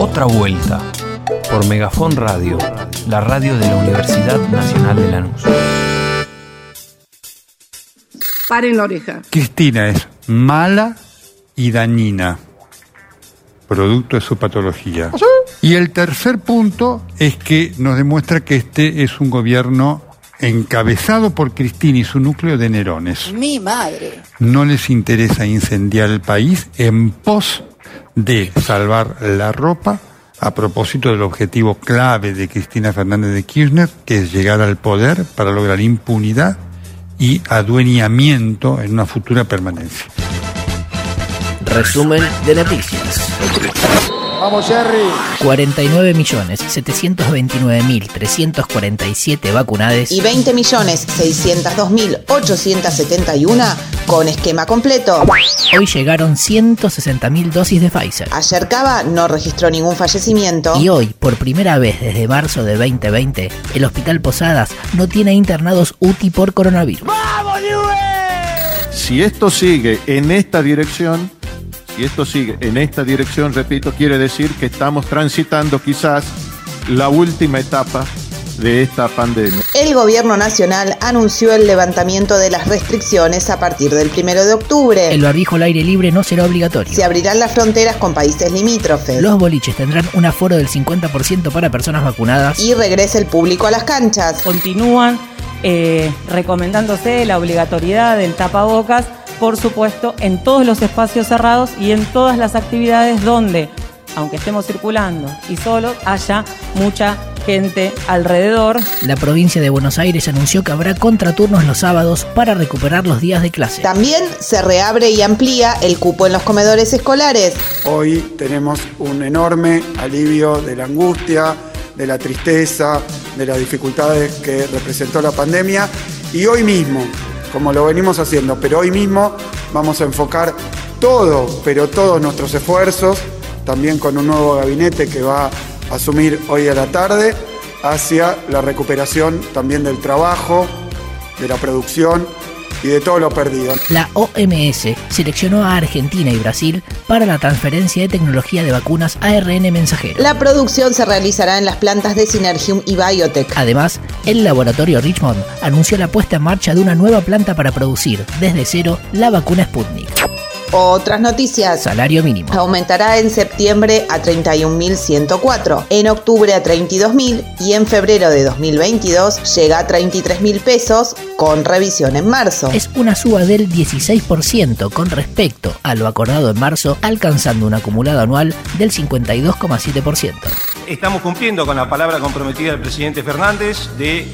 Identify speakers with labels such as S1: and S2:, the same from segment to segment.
S1: Otra vuelta por Megafon Radio, la radio de la Universidad Nacional de Lanús.
S2: Paren la oreja.
S3: Cristina es mala y dañina, producto de su patología. Y el tercer punto es que nos demuestra que este es un gobierno encabezado por Cristina y su núcleo de Nerones.
S4: Mi madre.
S3: No les interesa incendiar el país en pos de salvar la ropa a propósito del objetivo clave de Cristina Fernández de Kirchner, que es llegar al poder para lograr impunidad y adueñamiento en una futura permanencia.
S5: Resumen de noticias.
S6: Vamos, Jerry.
S5: 49.629.347 vacunades
S4: Y 20.602.871 con esquema completo.
S5: Hoy llegaron 160.000 dosis de Pfizer.
S4: Ayer Cava no registró ningún fallecimiento.
S5: Y hoy, por primera vez desde marzo de 2020, el Hospital Posadas no tiene internados UTI por coronavirus.
S7: Si esto sigue en esta dirección, si esto sigue en esta dirección, repito, quiere decir que estamos transitando quizás la última etapa de esta pandemia.
S4: El gobierno nacional anunció el levantamiento de las restricciones a partir del primero de octubre.
S5: El barbijo al aire libre no será obligatorio.
S4: Se abrirán las fronteras con países limítrofes.
S5: Los boliches tendrán un aforo del 50% para personas vacunadas.
S4: Y regresa el público a las canchas.
S8: Continúan eh, recomendándose la obligatoriedad del tapabocas, por supuesto, en todos los espacios cerrados y en todas las actividades donde, aunque estemos circulando y solos, haya mucha gente alrededor.
S5: La provincia de Buenos Aires anunció que habrá contraturnos los sábados para recuperar los días de clase.
S4: También se reabre y amplía el cupo en los comedores escolares.
S6: Hoy tenemos un enorme alivio de la angustia, de la tristeza, de las dificultades que representó la pandemia y hoy mismo, como lo venimos haciendo, pero hoy mismo vamos a enfocar todo, pero todos nuestros esfuerzos, también con un nuevo gabinete que va a asumir hoy a la tarde, hacia la recuperación también del trabajo, de la producción y de todo lo perdido.
S5: La OMS seleccionó a Argentina y Brasil para la transferencia de tecnología de vacunas ARN mensajero.
S4: La producción se realizará en las plantas de Synergium y Biotech.
S5: Además, el laboratorio Richmond anunció la puesta en marcha de una nueva planta para producir desde cero la vacuna Sputnik.
S4: Otras noticias.
S5: Salario mínimo.
S4: Aumentará en septiembre a 31.104, en octubre a 32.000 y en febrero de 2022 llega a 33.000 pesos con revisión en marzo.
S5: Es una suba del 16% con respecto a lo acordado en marzo, alcanzando un acumulado anual del 52,7%.
S9: Estamos cumpliendo con la palabra comprometida del presidente Fernández de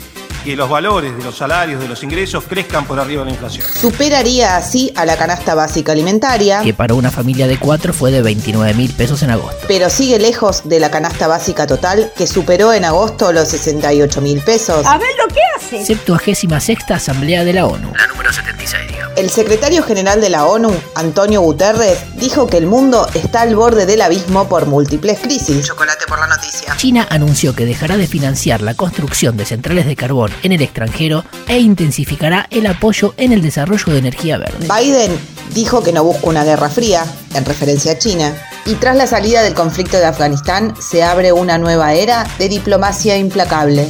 S9: que los valores de los salarios, de los ingresos crezcan por arriba de la inflación.
S4: Superaría así a la canasta básica alimentaria,
S5: que para una familia de cuatro fue de 29 mil pesos en agosto.
S4: pero sigue lejos de la canasta básica total que superó en agosto los 68 mil pesos.
S2: A ver lo que.
S5: 76 Asamblea de la ONU.
S10: La número 76, digamos.
S4: El secretario general de la ONU, Antonio Guterres, dijo que el mundo está al borde del abismo por múltiples crisis. Chocolate por la noticia.
S5: China anunció que dejará de financiar la construcción de centrales de carbón en el extranjero e intensificará el apoyo en el desarrollo de energía verde.
S4: Biden dijo que no busca una guerra fría, en referencia a China. Y tras la salida del conflicto de Afganistán, se abre una nueva era de diplomacia implacable.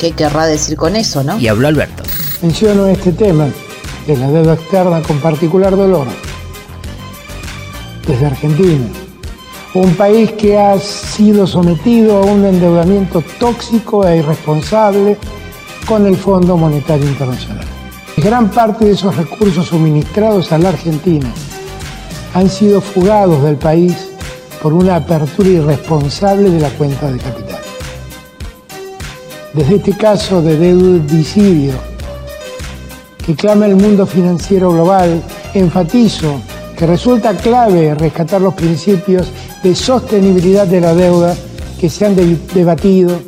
S4: ¿Qué querrá decir con eso, no?
S5: Y habló Alberto.
S11: Menciono este tema de la deuda externa con particular dolor. Desde Argentina, un país que ha sido sometido a un endeudamiento tóxico e irresponsable con el Fondo Monetario Internacional. Gran parte de esos recursos suministrados a la Argentina han sido fugados del país por una apertura irresponsable de la cuenta de capital. Desde este caso de deudicidio que clama el mundo financiero global, enfatizo que resulta clave rescatar los principios de sostenibilidad de la deuda que se han de- debatido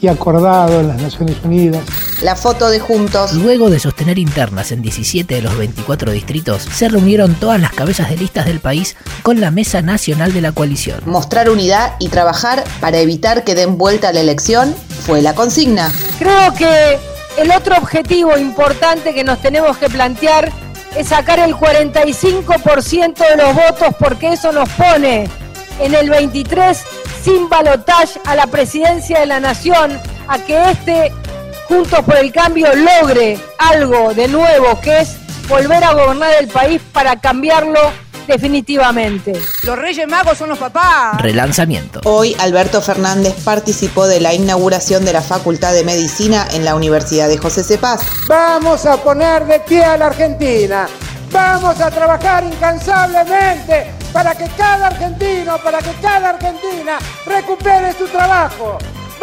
S11: y acordado en las Naciones Unidas.
S4: La foto de juntos.
S5: Luego de sostener internas en 17 de los 24 distritos, se reunieron todas las cabezas de listas del país con la Mesa Nacional de la Coalición.
S4: Mostrar unidad y trabajar para evitar que den vuelta a la elección fue la consigna.
S2: Creo que el otro objetivo importante que nos tenemos que plantear es sacar el 45% de los votos porque eso nos pone en el 23 sin balotaje a la presidencia de la nación, a que este Juntos por el Cambio logre algo de nuevo, que es volver a gobernar el país para cambiarlo definitivamente.
S10: Los Reyes Magos son los papás.
S5: Relanzamiento.
S4: Hoy Alberto Fernández participó de la inauguración de la Facultad de Medicina en la Universidad de José Cepaz.
S11: Vamos a poner de pie a la Argentina. Vamos a trabajar incansablemente para que cada argentino, para que cada argentina recupere su trabajo.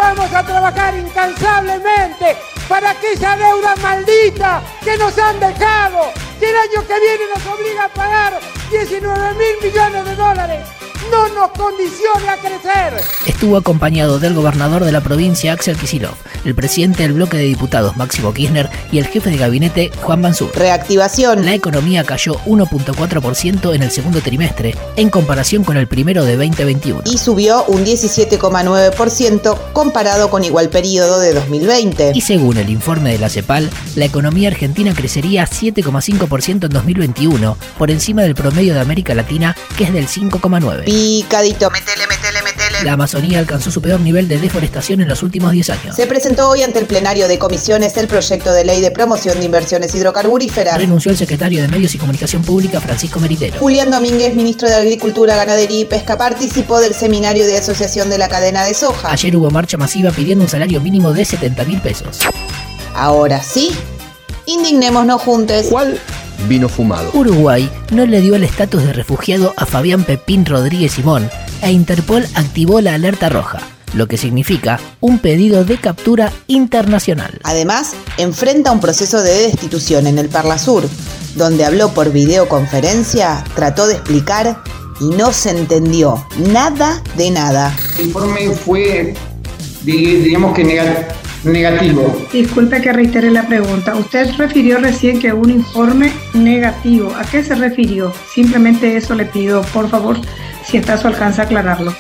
S11: Vamos a trabajar incansablemente para que esa deuda maldita que nos han dejado, que el año que viene nos obliga a pagar 19 mil millones de dólares, no nos condicione a crecer.
S5: Estuvo acompañado del gobernador de la provincia, Axel Kisilov, el presidente del bloque de diputados, Máximo Kirchner, y el jefe de gabinete, Juan Mansur.
S4: Reactivación.
S5: La economía cayó 1.4% en el segundo trimestre, en comparación con el primero de 2021.
S4: Y subió un 17,9% comparado con igual periodo de 2020.
S5: Y según el informe de la CEPAL, la economía argentina crecería 7,5% en 2021, por encima del promedio de América Latina, que es del 5,9%.
S4: Picadito, metele, metele, metele.
S5: La Amazonía alcanzó su peor nivel de deforestación en los últimos 10 años.
S4: Se presentó hoy ante el plenario de comisiones el proyecto de ley de promoción de inversiones hidrocarburíferas.
S5: Renunció el secretario de Medios y Comunicación Pública, Francisco Meritero.
S4: Julián Domínguez, ministro de Agricultura, Ganadería y Pesca, participó del seminario de asociación de la cadena de soja.
S5: Ayer hubo marcha masiva pidiendo un salario mínimo de 70 mil pesos.
S4: Ahora sí, indignémonos juntos.
S1: ¿Cuál vino fumado?
S5: Uruguay no le dio el estatus de refugiado a Fabián Pepín Rodríguez Simón e Interpol activó la alerta roja, lo que significa un pedido de captura internacional.
S4: Además, enfrenta un proceso de destitución en el Parla Sur, donde habló por videoconferencia, trató de explicar y no se entendió nada de nada.
S12: El informe fue, digamos que negativo.
S13: Disculpe que reitere la pregunta. Usted refirió recién que un informe negativo. ¿A qué se refirió? Simplemente eso le pido, por favor, si está a su alcance aclararlo.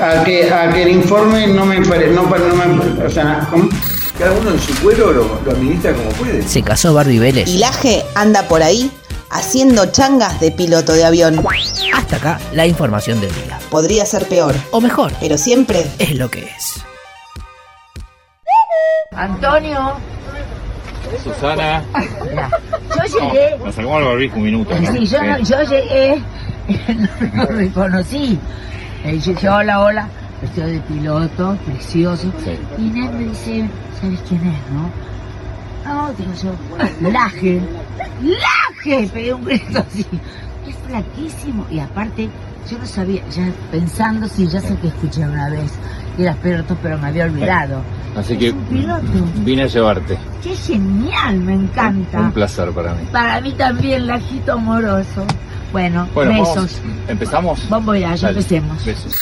S12: A que, a que el informe no me... No, no me o sea, ¿cómo?
S14: Cada uno en su cuero lo, lo administra como puede.
S5: Se casó Barbie Vélez.
S4: Y Laje anda por ahí haciendo changas de piloto de avión.
S5: Hasta acá la información del día.
S4: Podría ser peor.
S5: O mejor.
S4: Pero siempre
S5: es lo que es.
S15: Antonio.
S16: Susana.
S15: Yo llegué.
S16: Nos sacamos el barbijo un minuto. ¿no?
S15: Sí, yo, no- yo llegué. No reconocí. Eh, yo dije, hola, hola. Estoy de piloto, precioso. Y Ned me dice, ¿sabes quién es, no? No, digo yo, Laje. ¡Laje! Pegué un grito así. Es flaquísimo. Y aparte, yo no sabía, ya pensando, sí, ya sé que escuché una vez. que Eras piloto, pero me había olvidado.
S16: Así que vine a llevarte.
S15: ¡Qué genial! Me encanta.
S16: Un placer para mí.
S15: Para mí también, lajito amoroso. Bueno,
S16: Bueno,
S15: besos.
S16: ¿empezamos?
S15: Vamos ya, ya
S16: Dale.
S15: empecemos.
S16: Besos.